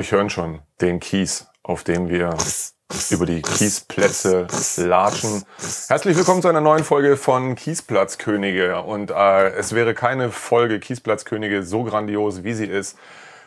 glaube, ich höre schon den Kies, auf dem wir über die Kiesplätze latschen. Herzlich willkommen zu einer neuen Folge von Kiesplatzkönige. Und äh, es wäre keine Folge Kiesplatzkönige so grandios, wie sie ist,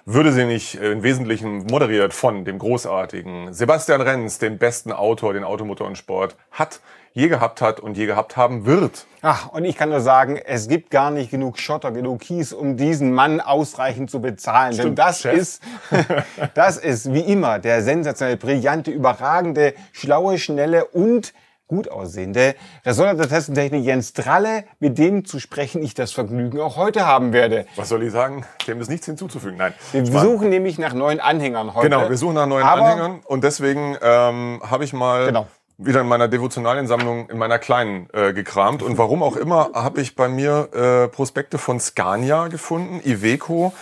würde sie nicht im Wesentlichen moderiert von dem großartigen Sebastian Renz, den besten Autor, den Automotor und Sport hat, je gehabt hat und je gehabt haben wird. Ach, und ich kann nur sagen, es gibt gar nicht genug Schotter, genug Kies, um diesen Mann ausreichend zu bezahlen. Stimmt, Denn das Chef. ist, das ist wie immer der sensationell brillante, überragende, schlaue, schnelle und gut aussehende Ressorter der Testentechnik Jens Dralle, mit dem zu sprechen ich das Vergnügen auch heute haben werde. Was soll ich sagen? Dem ist nichts hinzuzufügen. Nein. Wir Spaß. suchen nämlich nach neuen Anhängern heute. Genau, wir suchen nach neuen Aber- Anhängern und deswegen ähm, habe ich mal Genau. wieder in meiner Devotionaliensammlung in meiner kleinen äh, gekramt und warum auch immer habe ich bei mir äh, Prospekte von Scania gefunden, Iveco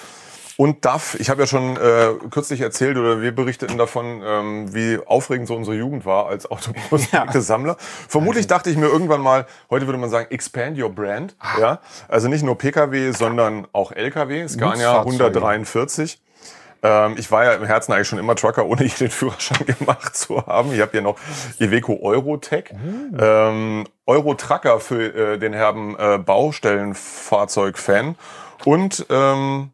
und DAF. Ich habe ja schon äh, kürzlich erzählt oder wir berichteten davon, ähm, wie aufregend so unsere Jugend war als Autoprospekte-Sammler. Vermutlich dachte ich mir irgendwann mal, heute würde man sagen, expand your brand. Ah. Ja, also nicht nur PKW, sondern auch LKW. Scania Nutzfahrzeuge. 143. Ähm, ich war ja im Herzen eigentlich schon immer Trucker, ohne je den Führerschein gemacht zu haben. Ich habe hier noch Iveco Eurotech. Ähm, Euro-Trucker für äh, den herben äh, Baustellenfahrzeug-Fan. Und ähm,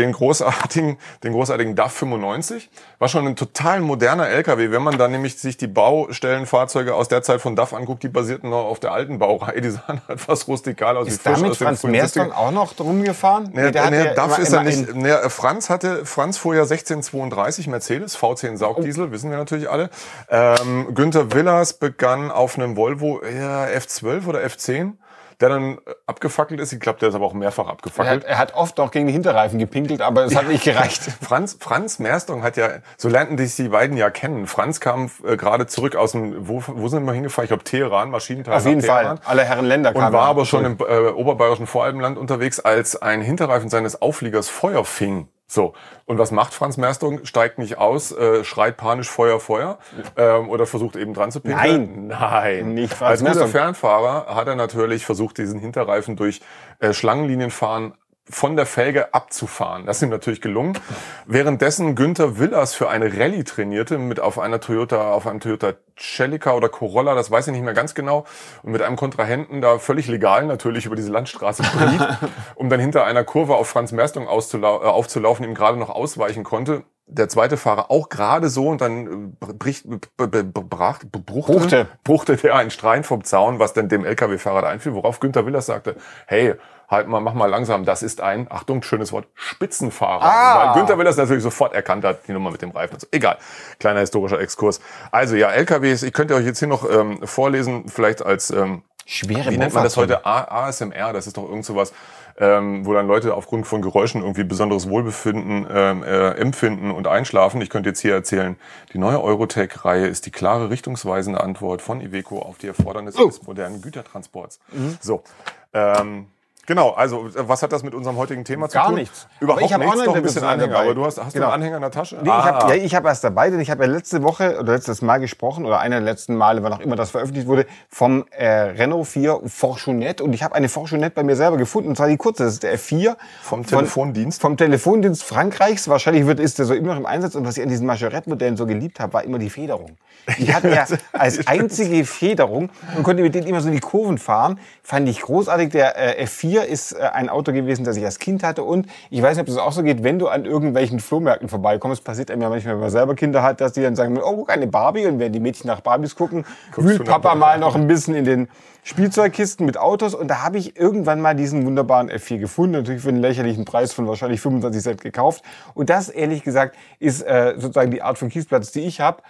den großartigen, den großartigen DAF 95. War schon ein total moderner LKW. Wenn man dann nämlich sich die Baustellenfahrzeuge aus der Zeit von DAF anguckt, die basierten noch auf der alten Baureihe. Die sahen etwas rustikal aus. Ist damit aus Franz Merston 70ern. auch noch drum gefahren? Nee, der hat nee, DAF immer- ist er nicht. Nee, Franz hatte, Franz fuhr ja 1632 Mercedes, V10 Saugdiesel, wissen wir natürlich alle. Ähm, Günther Willers begann auf einem Volvo ja, F12 oder F10, der dann äh, abgefackelt ist. Ich glaube, der ist aber auch mehrfach Er abgefackelt. hat, er hat oft noch gegen die Hinterreifen gepinkelt, aber es hat nicht gereicht. Franz, Franz Merstong hat ja, so lernten sich die beiden ja kennen. Franz kam äh, gerade zurück aus dem, wo, wo sind wir hingefahren? Ich glaube Teheran, Maschinenteil Auf jeden Fall. Alle Herren Länder Und kamen war ja aber schon im äh, oberbayerischen Voralpenland unterwegs, als ein Hinterreifen seines Aufliegers Feuer fing. So, und was macht Franz Merstung? Steigt nicht aus, äh, schreit panisch Feuer, Feuer ähm, oder versucht eben dran zu pinkeln? Nein. Nein. Nicht Franz Als guter. Fernfahrer hat er natürlich versucht, diesen Hinterreifen durch äh, Schlangenlinienfahren von der Felge abzufahren. Das ist ihm natürlich gelungen. Währenddessen Günther Willers für eine Rallye trainierte mit auf einer Toyota, auf einem Toyota Celica oder Corolla, das weiß ich nicht mehr ganz genau, und mit einem Kontrahenten da völlig legal natürlich über diese Landstraße bricht, um dann hinter einer Kurve auf Franz Merstung äh, aufzulaufen, ihm gerade noch ausweichen konnte. Der zweite Fahrer auch gerade so und dann äh, bricht, b- b- b- brach, bruchte, Bruchte. bruchte der einen Strein vom Zaun, was dann dem LKW-Fahrer da einfiel, worauf Günther Willers sagte, hey, halt mal, mach mal langsam, das ist ein, Achtung, schönes Wort, Spitzenfahrer. Ah. Weil Günther Willers natürlich sofort erkannt hat, die Nummer mit dem Reifen. so. Egal, kleiner historischer Exkurs. Also ja, LKWs, ich könnte euch jetzt hier noch ähm, vorlesen, vielleicht als, ähm, Schwere wie nennt man das heute, ASMR, das ist doch irgend sowas, ähm, wo dann Leute aufgrund von Geräuschen irgendwie besonderes Wohlbefinden ähm, äh, empfinden und einschlafen. Ich könnte jetzt hier erzählen, die neue Eurotech-Reihe ist die klare, richtungsweisende Antwort von Iveco auf die Erfordernisse Oh. des modernen Gütertransports. So, ähm, genau, also äh, was hat das mit unserem heutigen Thema zu Gar tun? nichts. Überhaupt Aber ich hab nichts, doch ein bisschen Anhänger. dabei. Aber du hast, hast Genau. du einen Anhänger in der Tasche? Nee, ich habe Ah. ja, ich hab erst dabei, denn ich habe ja letzte Woche oder letztes Mal gesprochen oder einer der letzten Male, wann auch immer das veröffentlicht wurde, vom äh, Renault 4 Forchonette und ich habe eine Forchonette bei mir selber gefunden und zwar die kurze, das ist der F4 Vom von- Telefondienst? vom Telefondienst Frankreichs. Wahrscheinlich wird ist der so immer noch im Einsatz und was ich an diesen Margerette-Modellen so geliebt habe, war immer die Federung. Die hatten ja als einzige Federung und konnte mit denen immer so in die Kurven fahren. Fand ich großartig. Der äh, F4 ist äh, ein Auto gewesen, das ich als Kind hatte und ich weiß nicht, ob das auch so geht, wenn du an irgendwelchen Flohmärkten vorbeikommst, passiert einem ja manchmal, wenn man selber Kinder hat, dass die dann sagen, oh, guck, eine Barbie und wenn die Mädchen nach Barbies gucken, wühlt du nach Papa mal noch ein bisschen in den Spielzeugkisten mit Autos und da habe ich irgendwann mal diesen wunderbaren F4 gefunden, natürlich für einen lächerlichen Preis von wahrscheinlich 25 Cent gekauft. Und das, ehrlich gesagt, ist äh, sozusagen die Art von Kiesplatz, die ich habe.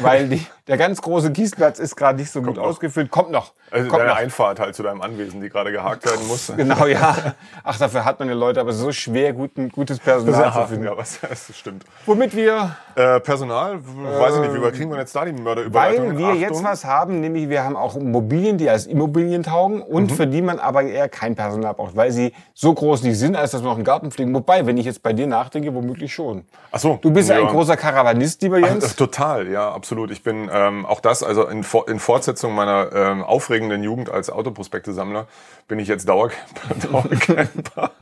Weil die, der ganz große Kiesplatz ist gerade nicht so gut noch. ausgefüllt. Kommt noch. Also Kommt deine noch. Einfahrt halt zu deinem Anwesen, die gerade gehakt werden muss. Genau, ja. Ach, dafür hat man ja Leute, aber so schwer guten, gutes Personal zu finden. ja, was, das stimmt. Womit wir Äh, Personal, weiß ich nicht, wie wir kriegen wir jetzt da die Mörderüberleitung? Weil wir Achtung. jetzt was haben, nämlich wir haben auch Immobilien, die als Immobilien taugen und Mhm. für die man aber eher kein Personal braucht, weil sie so groß nicht sind, als dass man noch einen Garten pflegen. Wobei, wenn ich jetzt bei dir nachdenke, womöglich schon. Ach so, Du bist ja, ja. ein großer Karawanist, lieber Ach, Jens. Total, ja, absolut. Ich bin ähm, auch das, also in, in Fortsetzung meiner ähm, aufregenden Jugend als Autoprospekte-Sammler, bin ich jetzt Dauercamper. Dauercamper.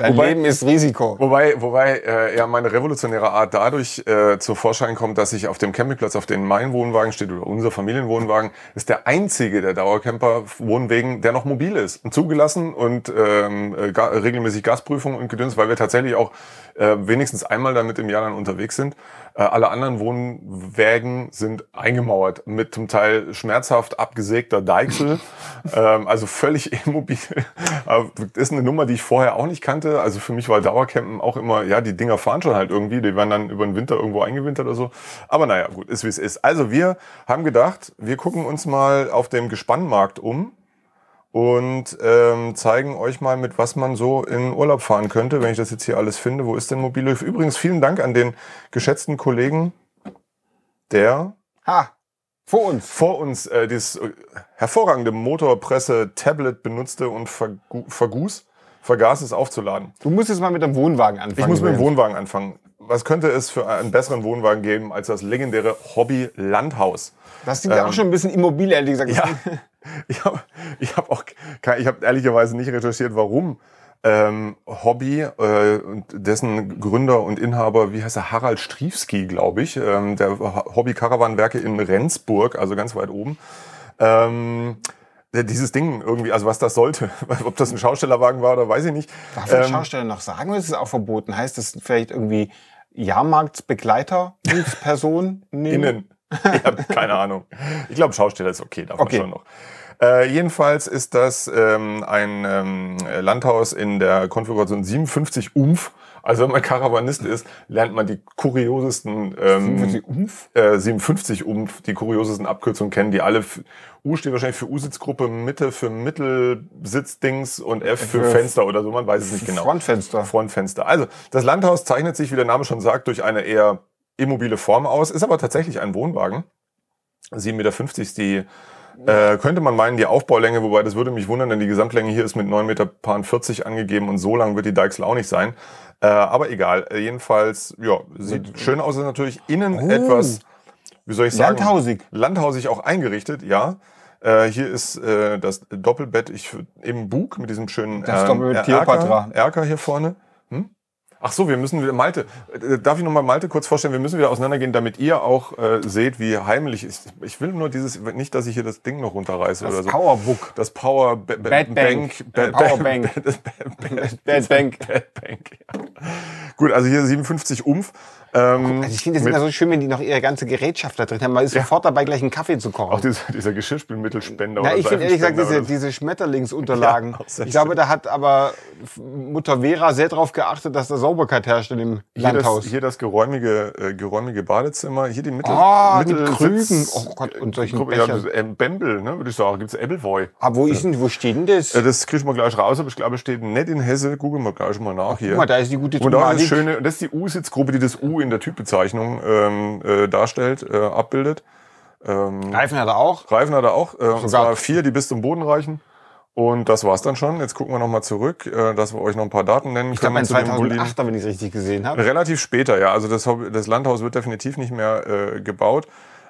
Dein Wobei- Leben ist Risiko. Wobei, wobei äh, ja meine revolutionäre Art dadurch äh, zur Vorschein kommt, dass ich auf dem Campingplatz, auf dem mein Wohnwagen steht oder unser Familienwohnwagen, ist der einzige der Dauercamper-Wohnwegen, der noch mobil ist und zugelassen und ähm, äh, ga, regelmäßig Gasprüfung und Gedöns, weil wir tatsächlich auch äh, wenigstens einmal damit im Jahr dann unterwegs sind. Äh, alle anderen Wohnwägen sind eingemauert mit zum Teil schmerzhaft abgesägter Deichsel, ähm, also völlig immobil. Ist eine Nummer, die ich vorher auch nicht kannte. Also für mich war Dauercampen auch immer, ja, die Dinger fahren schon halt irgendwie, die werden dann über den Winter irgendwo eingewintert oder so. Aber naja, gut, ist wie es ist. Also wir haben gedacht, wir gucken uns mal auf dem Gespannmarkt um und ähm, zeigen euch mal, mit was man so in Urlaub fahren könnte, wenn ich das jetzt hier alles finde. Wo ist denn Mobile? Übrigens vielen Dank an den geschätzten Kollegen, der Ha, vor uns. vor uns äh, dieses äh, hervorragende Motorpresse-Tablet benutzte und vergu vergus, vergaß es aufzuladen. Du musst jetzt mal mit dem Wohnwagen anfangen. Ich muss mit dem. Wohnwagen anfangen. Was könnte es für einen besseren Wohnwagen geben als das legendäre Hobby Landhaus? Das sieht ja auch schon ein ein immobil, ehrlich gesagt. Ähm, Ja, ich habe ich hab auch, ich habe ehrlicherweise nicht recherchiert, warum ähm, Hobby äh, und dessen Gründer und Inhaber, wie heißt er, Harald Striefski, glaube ich, ähm, der Hobby Caravanwerke in Rendsburg, also ganz weit oben. Ähm, dieses Ding irgendwie, also was das sollte, ob das ein Schaustellerwagen war oder weiß ich nicht. Darf man Ähm, Schausteller noch sagen oder ist es auch verboten? Heißt das vielleicht irgendwie Jahrmarktsbegleiter, Person nehmen? Innen. Ich habe keine Ahnung. Ich glaube, Schausteller ist okay, darf Okay. man schon noch. Äh, jedenfalls ist das ähm, ein ähm, Landhaus in der Konfiguration 57 Umf. Also wenn man Karawanist ist, lernt man die kuriosesten ähm, 57 Umf? Äh, 57 Umf, die kuriosesten Abkürzungen kennen, die alle U steht wahrscheinlich für U-Sitzgruppe, Mitte für Mittelsitzdings und F für Für Fenster oder so, man weiß es nicht genau. Frontfenster. Frontfenster. Also, das Landhaus zeichnet sich, wie der Name schon sagt, durch eine eher immobile Form aus, ist aber tatsächlich ein Wohnwagen. 7,50 Meter ist die, äh, könnte man meinen, die Aufbaulänge, wobei das würde mich wundern, denn die Gesamtlänge hier ist mit 9,40 Meter angegeben und so lang wird die Deichsel auch nicht sein. Äh, aber egal, äh, jedenfalls, ja, sieht schön aus, ist natürlich innen Oh. etwas, wie soll ich sagen? Landhausig. Landhausig auch eingerichtet, ja. Äh, hier ist äh, das Doppelbett ich, im Bug mit diesem schönen Das Doppelbett Kleopatra. Erker, Erker hier vorne. Ach so, wir müssen wieder, Malte, äh, darf ich nochmal Malte kurz vorstellen, wir müssen wieder auseinandergehen, damit ihr auch äh, seht, wie heimlich ist. Ich will nur dieses, nicht, dass ich hier das Ding noch runterreiße oder Das so. Powerbook. Das Power Bad Bank. Äh, Powerbank. Ba- das Ba- Ba- Bad Bank. Bad Bank. Gut, also hier 57 Umf. Ähm, Also ich finde, das mit- immer so schön, wenn die noch ihre ganze Gerätschaft da drin haben. Man ist sofort dabei, gleich einen Kaffee zu kochen. auch dieser, dieser Geschirrspülmittelspender Na, oder ich finde ehrlich gesagt diese, diese Schmetterlingsunterlagen. Ja, ich glaube, da hat aber Mutter Vera sehr darauf geachtet, dass da Sauberkeit herrscht in dem Hier Landhaus. das, hier das geräumige, äh, geräumige Badezimmer. Hier die Mittel, Ah, mit Mittelsitz- Krügen. Oh Gott, und solchen Gruppe- ja, Bechern. das, ähm, Bembel, ne, würde ich sagen. Gibt's Ebbelwoi. Aber Ah, wo ist denn, wo steht denn das? Äh, das kriegen wir gleich raus, aber ich glaube, es steht nicht in Hesse. Googeln wir gleich mal nach hier. Guck mal, da ist die gute und da ist das schöne, und das ist die U-Sitzgruppe, die das U in der Typbezeichnung ähm, äh, darstellt, äh, abbildet. Ähm, Reifen hat er auch. Reifen hat er auch, äh, und Sogar- zwar vier, die bis zum Boden reichen. Und das war's dann schon. Jetzt gucken wir nochmal zurück, äh, dass wir euch noch ein paar Daten nennen Ich glaube, können. dem Boliden. 2008er, wenn ich es richtig gesehen habe. Relativ später, ja. Also das, das Landhaus wird definitiv nicht mehr äh, gebaut.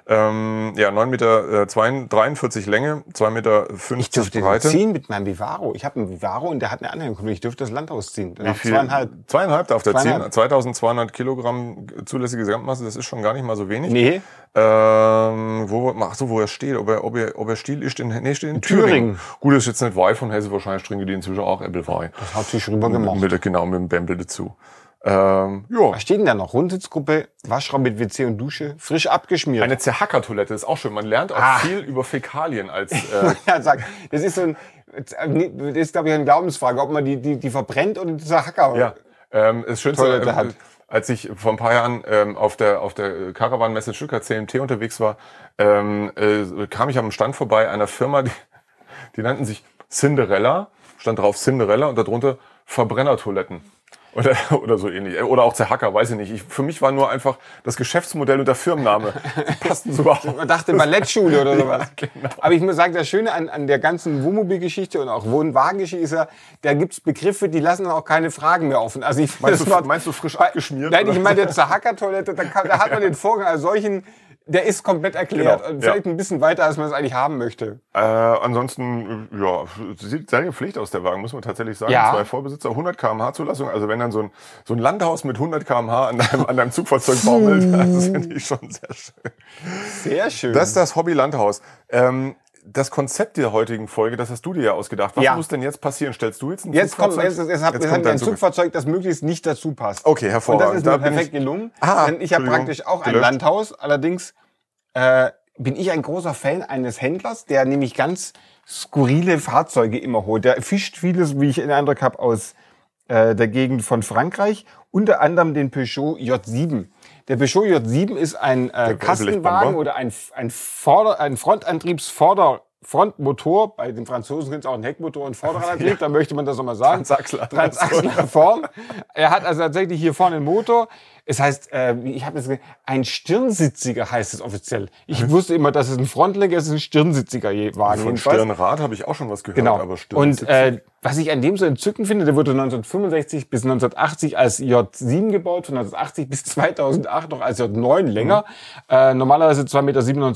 Ähm, ja, 9 Meter äh, 42 43 Länge, 2 Meter Ich 50 dürfte den Breite. ziehen mit meinem Vivaro. Ich habe einen Vivaro und der hat eine Anhängerkupplung. Ich dürfte das Landhaus ziehen. Wie viel? zweieinhalb. Zweieinhalb darf der ziehen. Zweieinhalb. 2200 Kilogramm zulässige Gesamtmasse, das ist schon gar nicht mal so wenig. Nee, Ähm, wo, ach so, wo er steht, ob er, ob er, ob er Stil ist, in, nee, steht in Thüringen. Thüringen. Gut, das ist jetzt nicht Wei von Hesse, wahrscheinlich trinken die inzwischen auch Ebbelwei. das hat sich rüber gemacht. Mit, genau, mit dem Bembel dazu. Ähm, ja. Was steht denn da noch? Rundsitzgruppe, Waschraum mit WC und Dusche, frisch abgeschmiert. Eine Zerhackertoilette ist auch schön. Man lernt auch Ah. viel über Fäkalien als äh, ja, sag, das ist so ein, das ist glaube ich eine Glaubensfrage, ob man die, die, die verbrennt oder dieser Hacker. Ja, ähm, das Schönste, Toilette ähm, hat. als ich vor ein paar Jahren ähm, auf der auf der Caravan-Messe Stuttgart CMT unterwegs war, ähm, äh, kam ich am Stand vorbei einer Firma, die, die nannten sich Cinderella, stand drauf Cinderella und darunter Verbrennertoiletten. Oder, oder so ähnlich. Oder auch Zerhacker, weiß ich nicht. Ich, für mich war nur einfach das Geschäftsmodell und der Firmenname. Die passten so überhaupt. Man dachte Ballettschule oder sowas. Ja, genau. Aber ich muss sagen, das Schöne an, an der ganzen Wohnmobilgeschichte und auch Wohnwagengeschichte ist ja, da gibt's Begriffe, die lassen auch keine Fragen mehr offen. Also ich Meinst du, Wort- meinst du frisch abgeschmiert? Nein, ich oder? meine, der Zerhackertoilette, da, da hat man den Vorgang als solchen Der ist komplett erklärt. Genau, und vielleicht ein bisschen weiter, als man es eigentlich haben möchte. Äh, ansonsten, ja, sieht sehr Pflicht aus der Wagen, muss man tatsächlich sagen. Ja. Zwei Vorbesitzer, 100 km/h Zulassung. Also wenn dann so ein, so ein Landhaus mit 100 km/h an deinem, an deinem Zugfahrzeug baumelt, das finde ich schon sehr schön. Sehr schön. Das ist das Hobby Landhaus. Ähm, das Konzept der heutigen Folge, das hast du dir ja ausgedacht. Was Ja. muss denn jetzt passieren? Stellst du jetzt ein jetzt kommt, Zugfahrzeug? jetzt, jetzt, hat, Jetzt jetzt kommt ein Zug. Zugfahrzeug, das möglichst nicht dazu passt. Okay, Und hervorragend. das ist mir perfekt ich- gelungen. Ah, denn ich habe praktisch auch ein gelöscht. Landhaus. Allerdings äh, bin ich ein großer Fan eines Händlers, der nämlich ganz skurrile Fahrzeuge immer holt. Der fischt vieles, wie ich den Eindruck habe, aus äh, der Gegend von Frankreich. Unter anderem den Peugeot J7. Der Peugeot J7 ist ein äh, Kastenwagen oder ein, ein, Vorder-, ein Frontantriebsvorder- Frontmotor, bei den Franzosen sind es auch ein Heckmotor und Vorderantrieb, da möchte man das nochmal sagen. Transachsler. Transachsler Form. Er hat also tatsächlich hier vorne einen Motor. Es heißt, äh, ich habe jetzt ein Stirnsitziger heißt es offiziell. Ich wusste immer, dass es ein Frontlenker ist, ein Stirnsitziger je- Wagen. Von. Stirnrad habe ich auch schon was gehört, Genau. aber Stirn Und äh, was ich an dem so entzückend finde, der wurde 1965 bis 1980 als J7 gebaut, von 1980 bis 2008 noch als J9 länger. Äh, normalerweise 2,97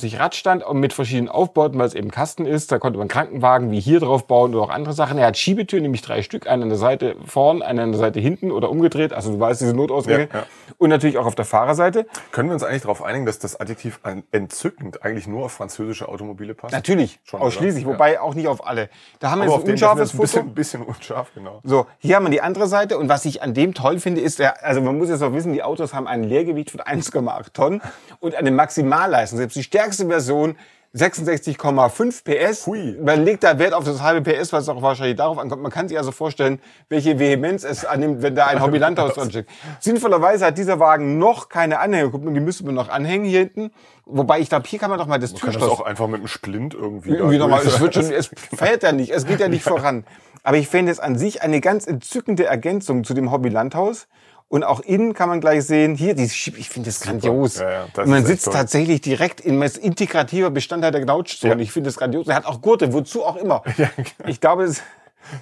Meter Radstand und mit verschiedenen Aufbauten, weil es eben Kasten ist. Da konnte man Krankenwagen wie hier drauf bauen oder auch andere Sachen. Er hat Schiebetüren, nämlich drei Stück, eine an der Seite vorn, eine an der Seite hinten oder umgedreht. Also du weißt, diese Notausgänge. Ja, ja. Und natürlich auch auf der Fahrerseite. Können wir uns eigentlich darauf einigen, dass das Adjektiv entzückend eigentlich nur auf französische Automobile passt? Natürlich, Schon, ausschließlich, oder? wobei auch nicht auf alle. Da haben wir jetzt ein unscharfes ist ein Foto. bisschen, bisschen unscharf, genau. So, hier haben wir die andere Seite und was ich an dem toll finde, ist, der, also man muss jetzt auch wissen, die Autos haben ein Leergewicht von 1,8 Tonnen und eine Maximalleistung. Selbst die stärkste Version 66,5 PS. Hui. Man legt da Wert auf das halbe PS, was auch wahrscheinlich darauf ankommt. Man kann sich also vorstellen, welche Vehemenz es annimmt, wenn da ein Hobbylandhaus dran steht. Sinnvollerweise hat dieser Wagen noch keine Anhängerkupplung, die müsste man noch anhängen hier hinten. Wobei ich glaube, hier kann man doch mal das Man kann das Türschloss auch einfach mit einem Splint irgendwie. irgendwie nochmal, es wird schon, es fährt ja nicht, es geht ja nicht voran. Aber ich finde es an sich eine ganz entzückende Ergänzung zu dem Hobby Landhaus. Und auch innen kann man gleich sehen, hier, die, Schieb- ich finde das grandios. Ja, ja, das man sitzt toll. tatsächlich direkt in ist integrativer Bestandteil der Knautschzone. Ja. Ich finde das grandios. Er hat auch Gurte, wozu auch immer. Ich glaube, es,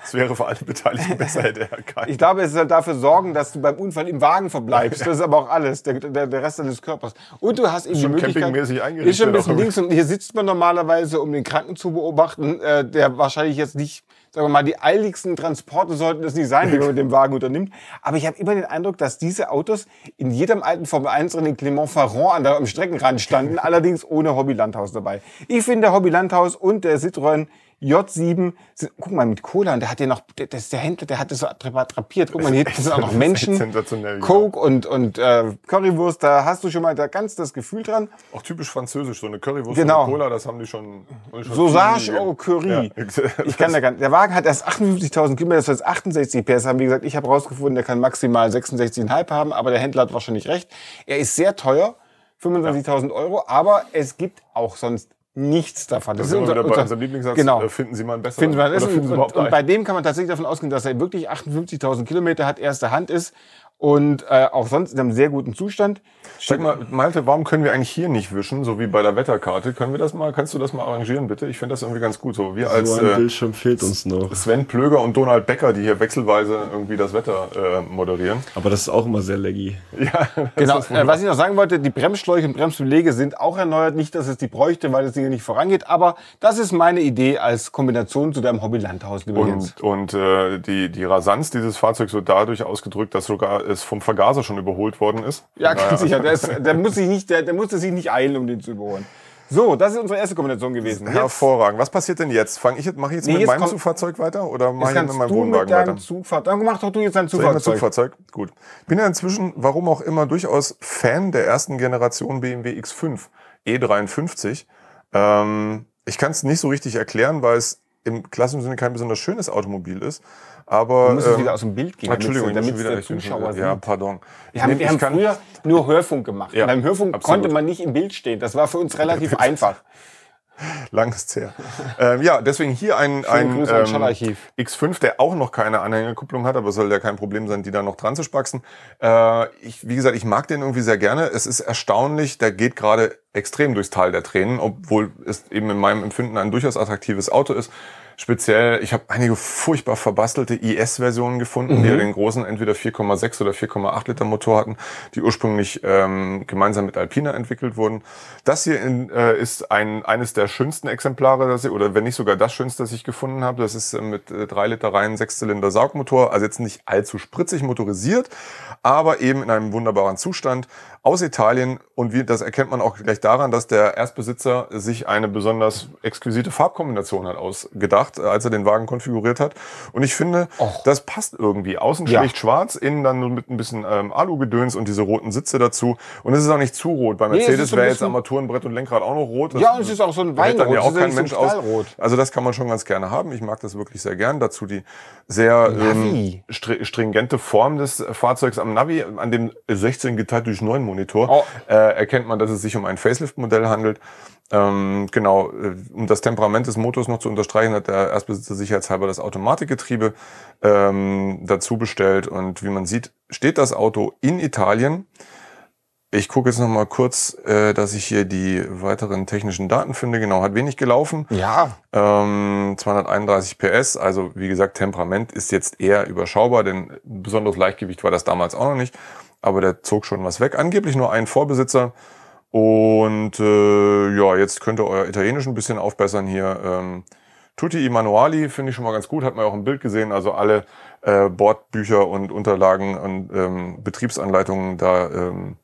Das wäre für alle Beteiligten besser, hätte er keinen. ich glaube, es soll dafür sorgen, dass du beim Unfall im Wagen verbleibst. Das ist aber auch alles, der, der, der Rest deines Körpers. Und du hast eben die Schon Möglichkeit, campingmäßig eingerichtet ist schon ein bisschen links und hier sitzt man normalerweise, um den Kranken zu beobachten, äh, der wahrscheinlich jetzt nicht, sagen wir mal, die eiligsten Transporte sollten es nicht sein, die man mit dem Wagen unternimmt. Aber ich habe immer den Eindruck, dass diese Autos in jedem alten Formel 1 Rennen Clement Ferrand an der, am Streckenrand standen, allerdings ohne Hobby-Landhaus dabei. Ich finde, der Hobby-Landhaus und der Citroën J7, sind, guck mal, mit Cola, und der hat ja noch, der, das ist der Händler, der hat das so drapiert. Guck mal, hier sind auch noch Menschen. Coke und, und äh, Currywurst, da hast du schon mal da ganz das Gefühl dran. Auch typisch französisch, so eine Currywurst Genau. und Cola, das haben die schon. schon Sausage viel au Curry. Ja. Ich kann da gar nicht. Der Wagen hat erst 58.000 Kilometer, das heißt 68 PS haben. Wie gesagt, ich habe rausgefunden, der kann maximal 66,5 haben, aber der Händler hat wahrscheinlich recht. Er ist sehr teuer, 25.000 Euro, aber es gibt auch sonst nichts davon. Das ist wir wieder unser- bei unser- unserem Lieblingssatz. Genau. äh, Finden Sie mal einen besseren. Finden wir das Oder finden Sie und, überhaupt und bei dem kann man tatsächlich davon ausgehen, dass er wirklich 58.000 Kilometer hat, erste Hand ist und äh, auch sonst in einem sehr guten Zustand. Sag mal, Malte, warum können wir eigentlich hier nicht wischen, so wie bei der Wetterkarte? Können wir das mal, kannst du das mal arrangieren, bitte? Ich finde das irgendwie ganz gut. So, wir als So ein äh, Bildschirm fehlt uns noch. Sven Plöger und Donald Becker, die hier wechselweise irgendwie das Wetter äh, moderieren. Aber das ist auch immer sehr laggy. Ja, Genau, ist äh, was ich noch sagen wollte, die Bremsschläuche und Bremsbeläge sind auch erneuert. Nicht, dass es die bräuchte, weil es hier nicht vorangeht, aber das ist meine Idee als Kombination zu deinem Hobby-Landhaus, lieber Jens. Und, und äh, die, die Rasanz dieses Fahrzeugs wird dadurch ausgedrückt, dass sogar es vom Vergaser schon überholt worden ist. Ja, Naja, ganz sicher. Der, ist, der, muss sich nicht, der, der musste sich nicht eilen, um den zu überholen. So, das ist unsere erste Kombination gewesen. Jetzt, Hervorragend. Was passiert denn jetzt? Fang ich jetzt, mache ich jetzt Nee, mit jetzt meinem kommt- Zugfahrzeug weiter oder mache ich mit meinem Wohnwagen weiter? Zugfahrzeug. Dann mach doch du jetzt dein Soll ich mit Zugfahrzeug. Zugfahrzeug? Gut. Bin ja inzwischen, warum auch immer, durchaus Fan der ersten Generation BMW X5 E53. Ähm, ich kann es nicht so richtig erklären, weil es im klassischen Sinne kein besonders schönes Automobil ist. Aber Du musst jetzt ähm, wieder aus dem Bild gehen, Entschuldigung, damit der wieder, bin Zuschauer schon, ja, sieht. pardon. Wir haben, wir haben früher nur Hörfunk gemacht. Ja, Beim Hörfunk absolut. konnte man nicht im Bild stehen. Das war für uns relativ einfach. Lang ist's her. ähm, ja, deswegen hier ein, ein Schallarchiv. X5, der auch noch keine Anhängerkupplung hat, aber soll ja kein Problem sein, die da noch dran zu spaxen. Äh, ich, wie gesagt, ich mag den irgendwie sehr gerne. Es ist erstaunlich, der geht gerade extrem durchs Tal der Tränen, obwohl es eben in meinem Empfinden ein durchaus attraktives Auto ist. Speziell, ich habe einige furchtbar verbastelte IS-Versionen gefunden, die ja den großen entweder 4,6 oder 4,8 Liter Motor hatten, die ursprünglich ähm, gemeinsam mit Alpina entwickelt wurden. Das hier in, äh, ist ein, eines der schönsten Exemplare, das ich, oder wenn nicht sogar das schönste, das ich gefunden habe. Das ist äh, mit äh, 3 Liter reinen Sechszylinder Saugmotor, also jetzt nicht allzu spritzig motorisiert, aber eben in einem wunderbaren Zustand aus Italien. Und wie, das erkennt man auch gleich daran, dass der Erstbesitzer sich eine besonders exquisite Farbkombination hat ausgedacht, äh, als er den Wagen konfiguriert hat. Und ich finde, Och. das passt irgendwie. Außen Ja. schlicht schwarz, innen dann nur mit ein bisschen ähm, Alu-Gedöns und diese roten Sitze dazu. Und es ist auch nicht zu rot. Bei Mercedes ein wäre jetzt Armaturenbrett und Lenkrad auch noch rot. Das Ja, und es ist auch so ein hält dann Weinrot. ja auch kein Mensch aus. Also das kann man schon ganz gerne haben. Ich mag das wirklich sehr gern. Dazu die sehr ähm, stringente Form des Fahrzeugs am Navi, an dem 16 geteilt durch 9 Monitor, Oh. äh, erkennt man, dass es sich um ein Facelift-Modell handelt. Ähm, genau, äh, um das Temperament des Motors noch zu unterstreichen, hat der Erstbesitzer sicherheitshalber das Automatikgetriebe ähm, dazu bestellt. Und wie man sieht, steht das Auto in Italien. Ich gucke jetzt noch mal kurz, äh, dass ich hier die weiteren technischen Daten finde. Genau, hat wenig gelaufen. Ja, Ähm, 231 PS, also wie gesagt, Temperament ist jetzt eher überschaubar, denn besonderes Leichtgewicht war das damals auch noch nicht. Aber der zog schon was weg. Angeblich nur ein Vorbesitzer. Und äh, ja, jetzt könnt ihr euer Italienisch ein bisschen aufbessern hier. Ähm, Tutti i Manuali finde ich schon mal ganz gut, hat man ja auch im Bild gesehen. Also alle äh, Bordbücher und Unterlagen und ähm, Betriebsanleitungen da ähm,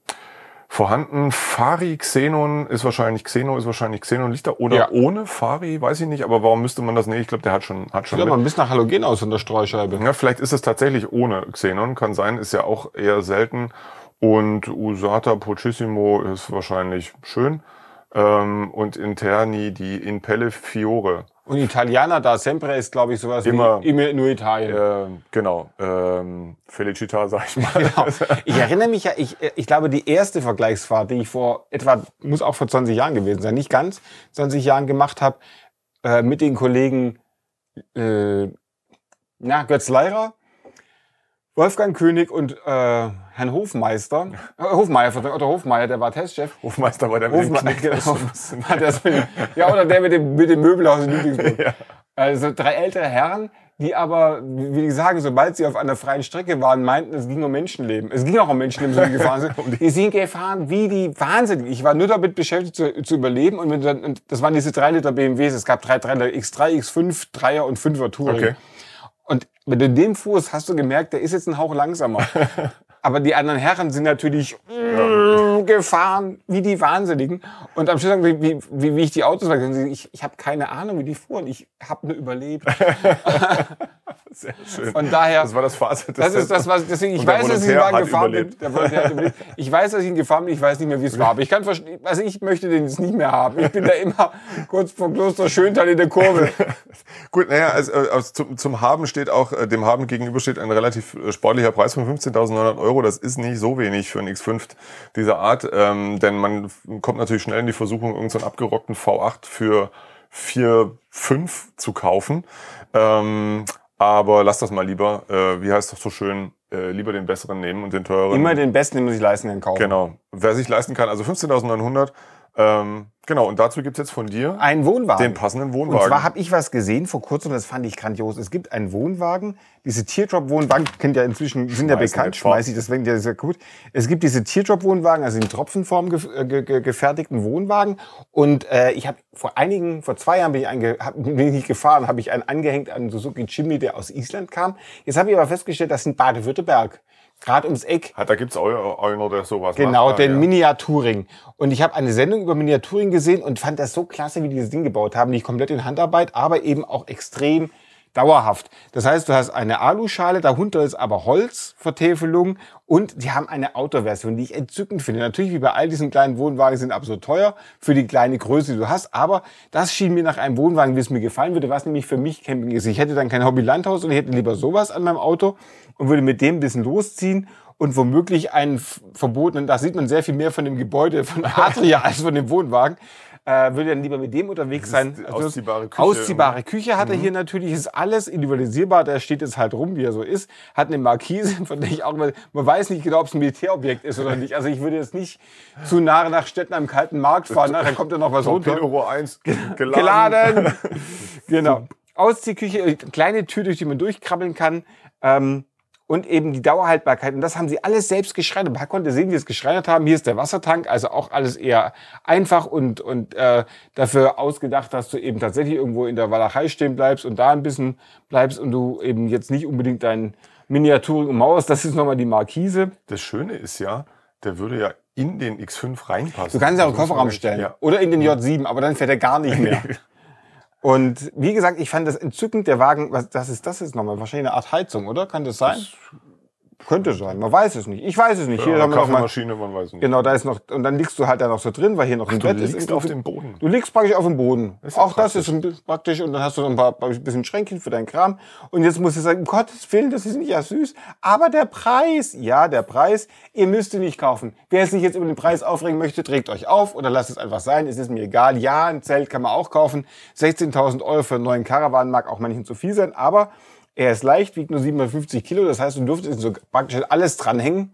vorhanden. Fari Xenon ist wahrscheinlich Xeno ist wahrscheinlich Xenon Lichter oder Ja. ohne Fari, weiß ich nicht. Aber warum müsste man das? Nee, ich glaube, der hat schon hat schon. sieht aber ein bisschen nach Halogen aus von der Streuscheibe. Ja, vielleicht ist es tatsächlich ohne Xenon, kann sein, ist ja auch eher selten. Und Usata Pochissimo ist wahrscheinlich schön. Ähm, und Interni die In Pelle Fiore. Und Italiener da sempre ist, glaube ich, sowas Immer. wie immer nur Italien. Ähm, genau. Ähm, Felicita, sag ich mal. Genau. Ich erinnere mich ja, ich, ich glaube, die erste Vergleichsfahrt, die ich vor etwa, muss auch vor 20 Jahren gewesen sein, nicht ganz 20 Jahren gemacht habe, äh, mit den Kollegen äh, na, Götz Leirer, Wolfgang König und äh, Herrn Hofmeister, äh, Hofmeier, Otto Hofmeier, der war Testchef. Hofmeister war der mit dem Hofmeier, Knick. genau. Hat das mit, ja, oder der mit dem, mit dem Möbelhaus in Ludwigsburg. Also drei ältere Herren, die aber, wie wie die sagen, sobald sie auf einer freien Strecke waren, meinten, es ging um Menschenleben. Es ging auch um Menschenleben, so die gefahren sind. Die sind gefahren wie die Wahnsinnig. Ich war nur damit beschäftigt zu, zu überleben und, mit, und das waren diese 3 Liter BMWs. Es gab drei 3 Liter X3, X5, 3er und 5er Touring. Okay. Wenn dem fuhrst, hast du gemerkt, der ist jetzt ein Hauch langsamer. Aber die anderen Herren sind natürlich mm, gefahren wie die Wahnsinnigen. Und am Schluss sagen wie, wie, wie ich die Autos war, ich, ich habe keine Ahnung, wie die fuhren. Ich habe nur überlebt. Sehr schön. Von daher, Das war das Fazit. das ist das, was, deswegen, ich weiß, dass ich ihn Wagen gefahren bin. überlebt. Ich weiß, dass ich ihn gefahren bin, ich weiß nicht mehr, wie es war. Aber ich kann verstehen, also ich möchte den jetzt nicht mehr haben. Ich bin da immer kurz vor Kloster Schöntal in der Kurve. Gut, naja, also, also zum, zum Haben steht auch, äh, dem Haben gegenüber steht ein relativ äh, sportlicher Preis von 15.900 Euro. Das ist nicht so wenig für ein X5 dieser Art, ähm, denn man kommt natürlich schnell in die Versuchung, irgendeinen so einen abgerockten V8 für 4,5 zu kaufen. Ähm, aber lass das mal lieber, äh, wie heißt das so schön, äh, lieber den besseren nehmen und den teureren. Immer den Besten, den man sich leisten kann, kaufen. Genau. Wer sich leisten kann, also 15.900. Ähm, genau, und dazu gibt's jetzt von dir Ein Wohnwagen. den passenden Und Wohnwagen. zwar habe ich was gesehen vor kurzem, das fand ich grandios. Es gibt einen Wohnwagen, diese Teardrop-Wohnwagen, kennt ja inzwischen, sind ja bekannt, schmeiß ich, deswegen der ist ja gut. Es gibt diese Teardrop-Wohnwagen, also in Tropfenform ge ge ge gefertigten Wohnwagen. Und äh, ich habe vor einigen, vor zwei Jahren bin ich, einge hab, bin ich gefahren, habe ich einen angehängt an Suzuki Jimny, der aus Island kam. Jetzt habe ich aber festgestellt, das sind Baden-Württemberg. Gerade ums Eck. Hat, da gibt's auch einer, der sowas Genau, macht. den ja. Miniaturing. Und ich habe eine Sendung über Miniaturing gesehen und fand das so klasse, wie die das Ding gebaut haben. Nicht komplett in Handarbeit, aber eben auch extrem dauerhaft. Das heißt, du hast eine Aluschale, darunter ist aber Holzvertäfelung und die haben eine Autoversion, die ich entzückend finde. Natürlich, wie bei all diesen kleinen Wohnwagen, sind absolut teuer für die kleine Größe, die du hast. Aber das schien mir nach einem Wohnwagen, wie es mir gefallen würde, was nämlich für mich Camping ist. Ich hätte dann kein Hobby-Landhaus und ich hätte lieber sowas an meinem Auto und würde mit dem ein bisschen losziehen und womöglich einen verbotenen, da sieht man sehr viel mehr von dem Gebäude von Adria als von dem Wohnwagen, äh, würde dann lieber mit dem unterwegs sein. Also ausziehbare Küche. Ausziehbare Küche hat er hier natürlich, ist alles individualisierbar, der steht jetzt halt rum, wie er so ist, hat eine Markise, von der ich auch mal, man weiß nicht genau, ob es ein Militärobjekt ist oder nicht. Also ich würde jetzt nicht zu nah nach Städten am kalten Markt fahren, nachher kommt da noch was runter. Torpedo 1 geladen. Geladen! genau. Ausziehküche, äh, kleine Tür, durch die man durchkrabbeln kann. Ähm, und eben die Dauerhaltbarkeit. Und das haben sie alles selbst geschreddert. Man konnte sehen, wie sie es geschreddert haben. Hier ist der Wassertank, also auch alles eher einfach und, und äh, dafür ausgedacht, dass du eben tatsächlich irgendwo in der Walachei stehen bleibst und da ein bisschen bleibst und du eben jetzt nicht unbedingt deinen miniaturigen Mauers, das ist nochmal die Markise. Das Schöne ist ja, der würde ja in den X5 reinpassen. Du kannst ja auch man Kofferraum stellen. Ja. Oder in den J7, aber dann fährt er gar nicht mehr. Und wie gesagt, ich fand das entzückend, der Wagen, was das ist das jetzt nochmal? Wahrscheinlich eine Art Heizung, oder? Kann das sein? Könnte sein, man weiß es nicht. Ich weiß es nicht. Hier Ja, haben wir noch mal, Kaffeemaschine, man weiß nicht. genau, da ist noch, und dann liegst du halt da noch so drin, weil hier noch ein Du Bett ist. liegst im auf dem Boden. Du liegst praktisch auf dem Boden. ist ja Auch das praktisch. ist ein bisschen praktisch und dann hast du noch ein paar, ein bisschen Schränkchen für deinen Kram. Und jetzt musst du sagen, um Gottes Willen, das ist nicht ja süß. Aber der Preis, ja, der Preis, ihr müsst ihn nicht kaufen. Wer sich jetzt über den Preis aufregen möchte, trägt euch auf oder lasst es einfach sein. Es ist mir egal. Ja, ein Zelt kann man auch kaufen. 16.000 Euro für einen neuen Caravan mag auch manchen zu viel sein, aber er ist leicht, wiegt nur 750 Kilo. Das heißt, du dürftest so praktisch alles dranhängen.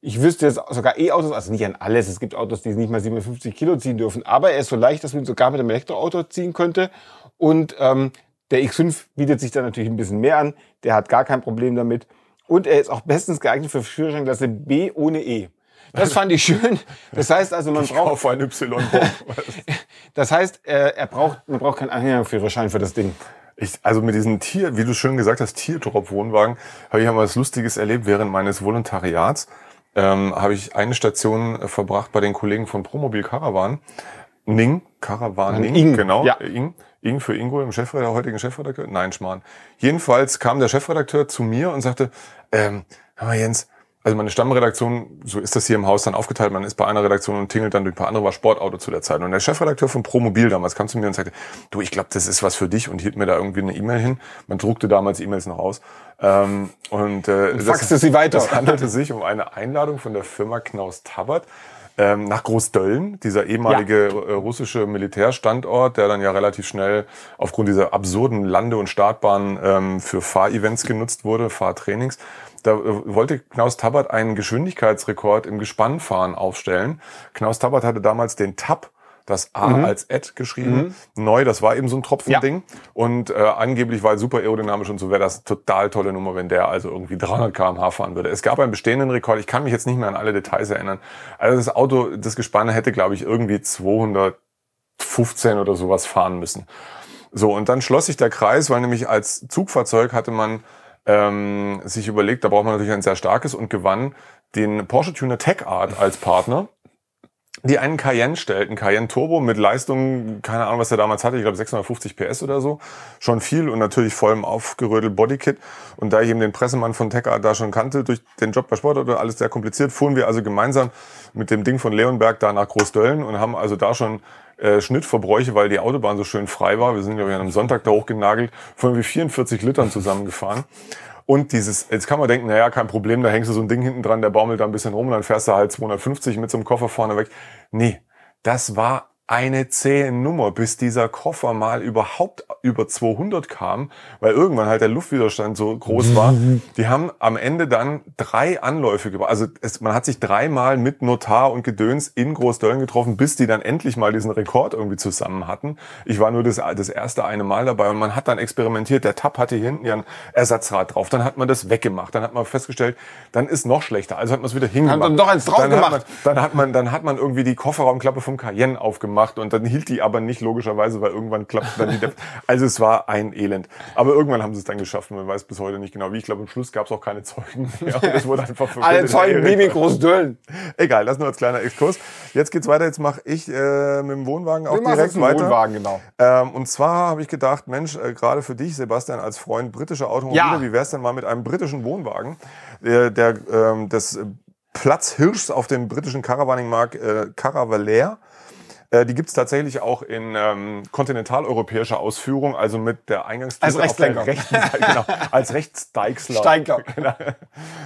Ich wüsste jetzt sogar E-Autos, also nicht an alles. Es gibt Autos, die nicht mal 750 Kilo ziehen dürfen. Aber er ist so leicht, dass man ihn sogar mit einem Elektroauto ziehen könnte. Und ähm, der X5 bietet sich da natürlich ein bisschen mehr an. Der hat gar kein Problem damit. Und er ist auch bestens geeignet für Führerscheinklasse B ohne E. Das fand ich schön. Das heißt also, man Ich braucht, kaufe ein Y. das heißt, äh, er braucht, man braucht keinen Anhängerführerschein für das Ding. Ich, also mit diesen Tier, wie du schön gesagt hast, Tierdrop-Wohnwagen, habe ich einmal was Lustiges erlebt während meines Volontariats. Ähm, habe ich eine Station äh, verbracht bei den Kollegen von Promobil Caravan. Ning, Caravan Ning, Ing, genau. ja. Ing, Ing für Ingo, dem Chefredakteur, heutigen Chefredakteur. Nein, Schmarrn. Jedenfalls kam der Chefredakteur zu mir und sagte, ähm, hör mal Jens, also meine Stammredaktion, so ist das hier im Haus dann aufgeteilt, man ist bei einer Redaktion und tingelt dann durch ein paar andere, war Sportauto zu der Zeit. Und der Chefredakteur von Promobil damals kam zu mir und sagte, du, ich glaube, das ist was für dich und hielt mir da irgendwie eine E-Mail hin. Man druckte damals E-Mails noch aus. Ähm, und äh, das- faxte sie weiter. Das handelte sich um eine Einladung von der Firma Knaus Tabbert ähm, nach Großdölln, dieser ehemalige äh, russische Militärstandort, der dann ja relativ schnell aufgrund dieser absurden Lande- und Startbahnen ähm, für Fahrevents genutzt wurde, Fahrtrainings. Da äh, wollte Knaus Tabbert einen Geschwindigkeitsrekord im Gespannfahren aufstellen. Knaus Tabbert hatte damals den Tab, das A als Ed geschrieben. Neu, das war eben so ein Tropfending. Und äh, angeblich war er super aerodynamisch und so wäre das eine total tolle Nummer, wenn der also irgendwie 300 km/h fahren würde. Es gab einen bestehenden Rekord, ich kann mich jetzt nicht mehr an alle Details erinnern. Also das Auto, das Gespann hätte, glaube ich, irgendwie 215 oder sowas fahren müssen. So, und dann schloss sich der Kreis, weil nämlich als Zugfahrzeug hatte man ähm, sich überlegt, da braucht man natürlich ein sehr starkes und gewann den Porsche Tuner Tech Art als Partner die einen Cayenne stellten, Cayenne Turbo mit Leistung, keine Ahnung, was er damals hatte, ich glaube 650 PS oder so, schon viel und natürlich vollem aufgerödelt Bodykit. Und da ich eben den Pressemann von TechArt da schon kannte, durch den Job bei Sportauto, alles sehr kompliziert, fuhren wir also gemeinsam mit dem Ding von Leonberg da nach Großdölln und haben also da schon äh, Schnittverbräuche, weil die Autobahn so schön frei war. Wir sind, ich, an einem Sonntag da hochgenagelt, von irgendwie 44 Litern zusammengefahren. Und dieses, jetzt kann man denken, naja, kein Problem, da hängst du so ein Ding hinten dran, der baumelt da ein bisschen rum und dann fährst du halt 250 mit so einem Koffer vorne weg. Nee, das war eine zähe Nummer, bis dieser Koffer mal überhaupt über 200 kam, weil irgendwann halt der Luftwiderstand so groß war. Die haben am Ende dann drei Anläufe gebracht. Also es, man hat sich dreimal mit Notar und Gedöns in Großdöllen getroffen, bis die dann endlich mal diesen Rekord irgendwie zusammen hatten. Ich war nur das, das erste eine Mal dabei und man hat dann experimentiert. Der Tab hatte hier hinten ja ein Ersatzrad drauf. Dann hat man das weggemacht. Dann hat man festgestellt, dann ist noch schlechter. Also hat man es wieder hingemacht. dann doch eins drauf dann hat gemacht. Man, dann hat man, dann hat man irgendwie die Kofferraumklappe vom Cayenne aufgemacht und dann hielt die aber nicht logischerweise, weil irgendwann klappt dann die Def Also es war ein Elend. Aber irgendwann haben sie es dann geschafft. Man weiß bis heute nicht genau wie. Ich glaube, am Schluss gab es auch keine Zeugen mehr. Und es wurde einfach Alle Zeugen blieben in Großdöllen. Egal, das nur als kleiner Exkurs. Jetzt geht's weiter. Jetzt mache ich äh, mit dem Wohnwagen auch direkt weiter. Wohnwagen, genau. Ähm, und zwar habe ich gedacht, Mensch, äh, gerade für dich, Sebastian, als Freund britischer Automobile, Ja. wie wär's denn mal mit einem britischen Wohnwagen, der, der ähm, des äh, Platzhirschs auf dem britischen Caravaning-Markt äh, Caravalair. Äh, die gibt's tatsächlich auch in ähm, kontinentaleuropäischer Ausführung, also mit der Eingangstür Als auf der rechten Seite, genau, als Rechtsdeichsler. Steigler. Genau.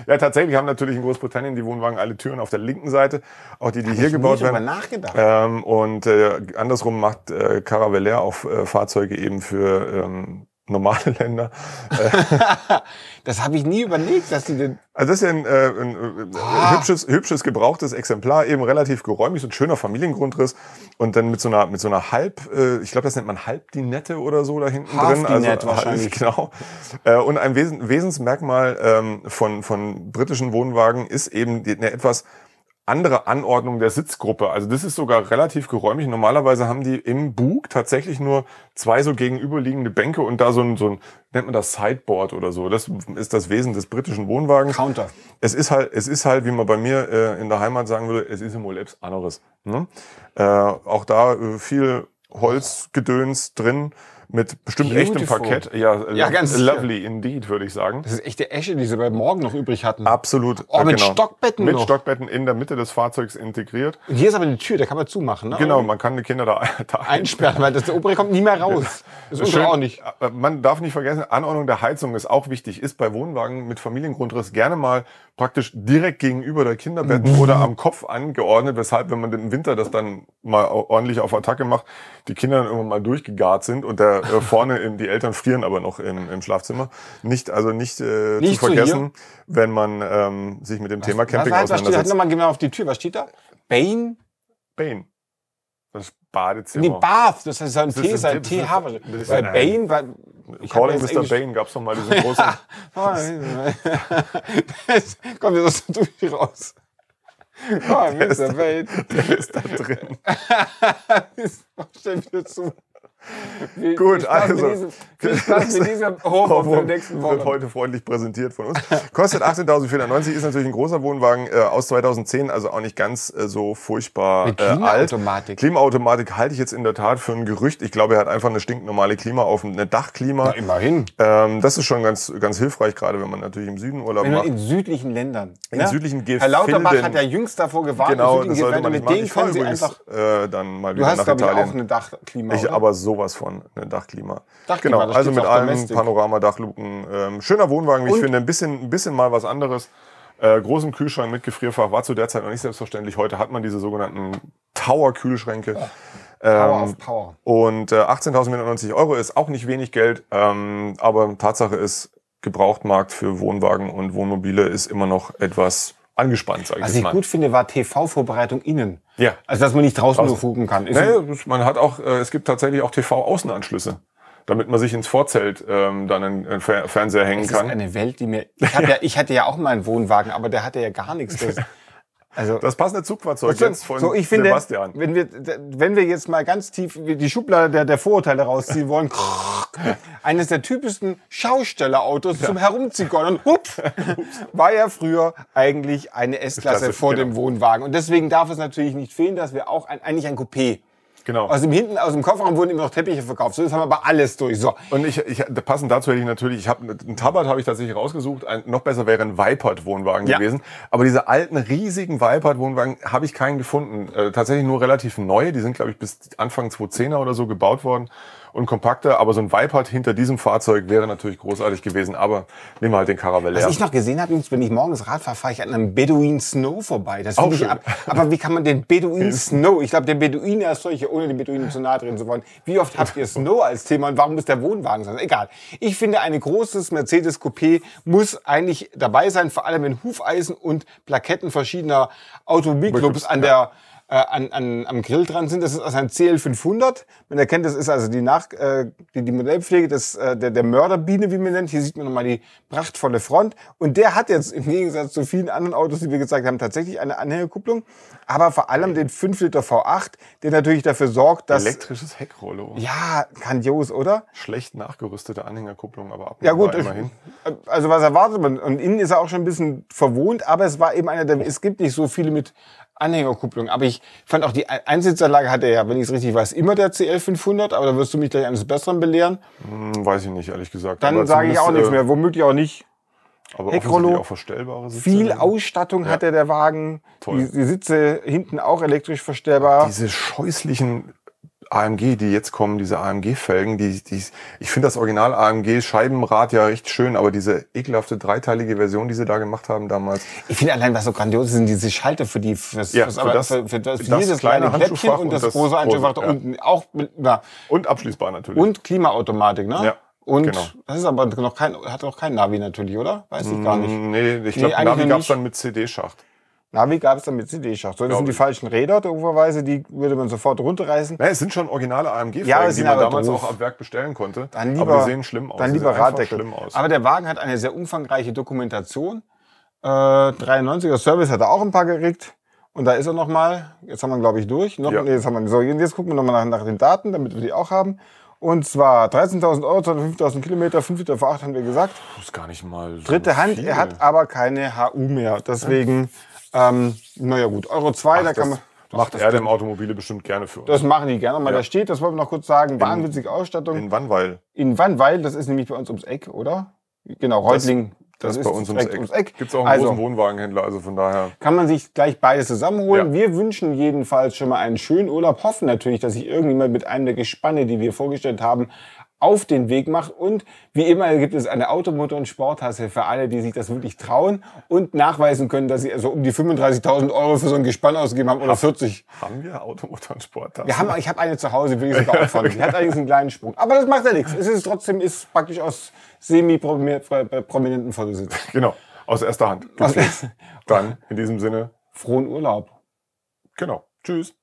Ja, tatsächlich haben natürlich in Großbritannien die Wohnwagen alle Türen auf der linken Seite, auch die, die hier ich gebaut nie werden. nachgedacht. Ähm, und äh, andersrum macht äh, Caravalair auch äh, Fahrzeuge eben für ähm, normale Länder. Das habe ich nie überlegt, dass die den. Also das ist ja ein, äh, ein äh, Ah. hübsches, hübsches, gebrauchtes Exemplar, eben relativ geräumig, so ein schöner Familiengrundriss und dann mit so einer, mit so einer Halb, äh, ich glaube, das nennt man Halbdinette oder so da hinten drin. Half-Dinette Also, wahrscheinlich. Genau. Äh, und ein Wesen, Wesensmerkmal ähm, von, von britischen Wohnwagen ist eben eine etwas andere Anordnung der Sitzgruppe. Also das ist sogar relativ geräumig. Normalerweise haben die im Bug tatsächlich nur zwei so gegenüberliegende Bänke und da so ein, so ein nennt man das Sideboard oder so. Das ist das Wesen des britischen Wohnwagens. Counter. Es ist halt, es ist halt, wie man bei mir äh, in der Heimat sagen würde, es ist im Lebs anderes. Ne? Äh, auch da äh, viel Holzgedöns drin mit bestimmt echtem Beautiful. Parkett. Ja, Ja, lo- ganz sicher. lovely indeed, würde ich sagen. Das ist echte Esche, die sie bei Morgen noch übrig hatten. Absolut. Oh, äh, mit Stockbetten Mit noch. Stockbetten in der Mitte des Fahrzeugs integriert. Und hier ist aber die Tür, da kann man zumachen. Ne? Genau, man kann die Kinder da, da Einsperren, weil das der obere kommt nie mehr raus. Das ist Schön, auch nicht. äh, Man darf nicht vergessen, Anordnung der Heizung ist auch wichtig. Ist bei Wohnwagen mit Familiengrundriss gerne mal praktisch direkt gegenüber der Kinderbetten Mhm. oder am Kopf angeordnet, weshalb, wenn man im Winter das dann mal ordentlich auf Attacke macht, die Kinder dann irgendwann mal durchgegart sind und der äh, vorne in, die Eltern frieren aber noch im, im Schlafzimmer. Nicht, also nicht, äh, Nicht zu vergessen, wenn man ähm, sich mit dem Thema Camping was, was, was steht, halt auseinandersetzt. nochmal genau auf die Tür. Was steht da? Bane? Bane. Das Badezimmer. Nee, Bath. Das ist ein Das T, ist ist ein ein- TH. ein- Bane, hab Calling Mr. Bane gab's doch mal diesen großen. das kommt jetzt aus der Tür raus. Oh, Mr. Bane. Der ist da drin. Stell mir zu. Viel, Gut, also. Mit diesem, viel Spaß mit wird heute freundlich präsentiert von uns. Kostet 18.490, ist natürlich ein großer Wohnwagen äh, aus 2010, also auch nicht ganz äh, so furchtbar Mit äh, alt. Klimaautomatik. Klimaautomatik halte ich jetzt in der Tat für ein Gerücht. Ich glaube, er hat einfach eine stinknormale Klima auf eine Dachklima. Na, immerhin. Ähm, das ist schon ganz, ganz hilfreich, gerade wenn man natürlich im Süden Urlaub Wenn macht. in südlichen Ländern. In ne? südlichen Herr Lauterbach Gefilden. hat ja jüngst davor gewarnt, Genau, das sollte man Gefilden, nicht mit machen. denen können Sie übrigens einfach. äh, dann mal Du wieder hast, nach glaube ich, Italien. auch eine Dachklima. Ich aber sowas von, eine Dachklima. Dachklima, genau, also mit allen Domestic. Panoramadachluken. Ähm, schöner Wohnwagen, wie ich finde, ein bisschen, ein bisschen mal was anderes. Äh, großen Kühlschrank mit Gefrierfach war zu der Zeit noch nicht selbstverständlich. Heute hat man diese sogenannten Tower-Kühlschränke. Power Ähm, Power. und äh, 18.490 Euro ist auch nicht wenig Geld, ähm, aber Tatsache ist, Gebrauchtmarkt für Wohnwagen und Wohnmobile ist immer noch etwas angespannt, sage ich Was ich mal. gut finde, war TV-Vorbereitung innen. Ja. Also, dass man nicht draußen, Draußen. nur fugen kann. Ist Naja, man hat auch, äh, es gibt tatsächlich auch TV-Außenanschlüsse, damit man sich ins Vorzelt ähm, dann einen, einen Fer Fernseher hängen Das ist kann. eine Welt, die mir. Ich, hab ja, ich hatte ja auch mal einen Wohnwagen, aber der hatte ja gar nichts. Das, also, Das passende Zugfahrzeug so, jetzt von so, ich finde, Sebastian. wenn wir, wenn wir jetzt mal ganz tief die Schublade der, der Vorurteile rausziehen wollen, eines der typischsten Schaustellerautos zum Herumzigonnen, hups, war ja früher eigentlich eine S-Klasse Klasse, vor genau. dem Wohnwagen. Und deswegen darf es natürlich nicht fehlen, dass wir auch ein, eigentlich ein Coupé. Genau. Aus dem hinten, aus dem Kofferraum wurden immer noch Teppiche verkauft. So, jetzt haben wir aber alles durch. So. Und ich, ich passend dazu hätte ich natürlich, ich habe einen Tabard habe ich tatsächlich rausgesucht. Ein, noch besser wäre ein Vipert Wohnwagen Ja. gewesen. Aber diese alten riesigen Vipert Wohnwagen habe ich keinen gefunden. Äh, tatsächlich nur relativ neue. Die sind glaube ich bis Anfang 2010er oder so gebaut worden und kompakter. Aber so ein Vipert hinter diesem Fahrzeug wäre natürlich großartig gewesen. Aber nehmen wir halt den Caravelle. Was ich noch gesehen habe, ist, wenn ich morgens Rad fahre, fahre ich an einem Bedouin Snow vorbei. Das finde ich ab. Aber wie kann man den Bedouin Snow? Ich glaube, der Beduine als solche, ohne den Beduinen zu nahe treten zu wollen. Wie oft habt ihr Snow als Thema und warum muss der Wohnwagen sein? Egal. Ich finde, ein großes Mercedes Coupé muss eigentlich dabei sein, vor allem wenn Hufeisen und Plaketten verschiedener Automobilclubs an der äh, an, an, am Grill dran sind. Das ist also ein CL500. Man erkennt, das ist also die, Nach, äh, die, die Modellpflege des, äh, der, der Mörderbiene, wie man nennt. Hier sieht man nochmal die prachtvolle Front. Und der hat jetzt im Gegensatz zu vielen anderen Autos, die wir gezeigt haben, tatsächlich eine Anhängerkupplung. Aber vor allem den 5 Liter V8, der natürlich dafür sorgt, dass... Elektrisches Heckrollo. Ja, grandios, oder? Schlecht nachgerüstete Anhängerkupplung, aber ab Ja gut, immerhin. also was erwartet man? Und innen ist er auch schon ein bisschen verwohnt, aber es war eben einer der, es gibt nicht so viele mit Anhängerkupplung. Aber ich fand auch die Einsitzanlage hatte ja, wenn ich es richtig weiß, immer der CL500, aber da wirst du mich gleich eines Besseren belehren. Hm, weiß ich nicht, ehrlich gesagt. Dann sage ich auch nichts mehr, womöglich auch nicht. Äh, aber Heckrollo, auch verstellbare Sitze. Viel Ausstattung hatte der Wagen, Toll. die, die Sitze hinten auch elektrisch verstellbar. Diese scheußlichen AMG, die jetzt kommen, diese AMG-Felgen, die, die, ich finde das Original AMG-Scheibenrad ja recht schön, aber diese ekelhafte dreiteilige Version, die sie da gemacht haben damals, Ich finde allein, was so grandios ist, sind diese Schalter für die, fürs, Ja, fürs, für das- für, für, das, für das dieses kleine Handschuhfach und und das, das große Handschuhfach ja. unten. Auch mit, ja. und abschließbar natürlich. Und Klimaautomatik, ne? ja. Und Genau. das ist aber noch kein, hat noch kein Navi natürlich, oder? Weiß ich gar nicht. Mm, Nee, ich Nee, glaube, eigentlich Navi gab es dann mit CD-Schacht. Navi gab es dann mit CD-Schacht. So, das sind die falschen Räder, dooferweise, die würde man sofort runterreißen. Ne, es sind schon originale AMG-Felgen, Ja, die man damals doof. auch ab Werk bestellen konnte. Dann lieber, aber die sehen schlimm aus. Dann lieber Raddeckel. schlimm aus. Aber der Wagen hat eine sehr umfangreiche Dokumentation. Äh, 93er Service hat er auch ein paar gekriegt. Und da ist er nochmal. Jetzt haben wir ihn, glaube ich, durch. Noch, Ja. nee, jetzt, haben wir, so, jetzt gucken wir nochmal nach, nach den Daten, damit wir die auch haben. Und zwar 13.000 Euro, 205.000 Kilometer, 5 Liter V8 haben wir gesagt. Das ist gar nicht mal so Dritte Hand, viel. er hat aber keine HU mehr. Deswegen, ähm, naja gut, Euro 2, da kann das man. macht er dem Automobile bestimmt gerne für uns. Das machen die gerne mal. Ja. Da steht, das wollen wir noch kurz sagen, wahnwitzige Ausstattung. In Wannweil. In Wannweil, das ist nämlich bei uns ums Eck, oder? Genau, Reutling. Das, ist bei uns ums Eck. ums Eck. Gibt es auch einen also, großen Wohnwagenhändler, also von daher. kann man sich gleich beides zusammenholen. Ja. Wir wünschen jedenfalls schon mal einen schönen Urlaub. Hoffen natürlich, dass sich irgendjemand mit einem der Gespanne, die wir vorgestellt haben, auf den Weg macht. Und wie immer gibt es eine Automotor- und Sporttasse für alle, die sich das wirklich trauen und nachweisen können, dass sie also um die 35.000 Euro für so ein Gespann ausgegeben haben oder 40. Haben wir Automotor und Sport? Wir haben, ich habe eine zu Hause, will ich sogar opfern. Die hat allerdings einen kleinen Sprung. Aber das macht ja nichts. Es ist trotzdem ist praktisch aus semi-prominenten Vorbesitz. Genau, aus erster Hand. Aus- Dann, in diesem Sinne, Frohen Urlaub. genau. Tschüss.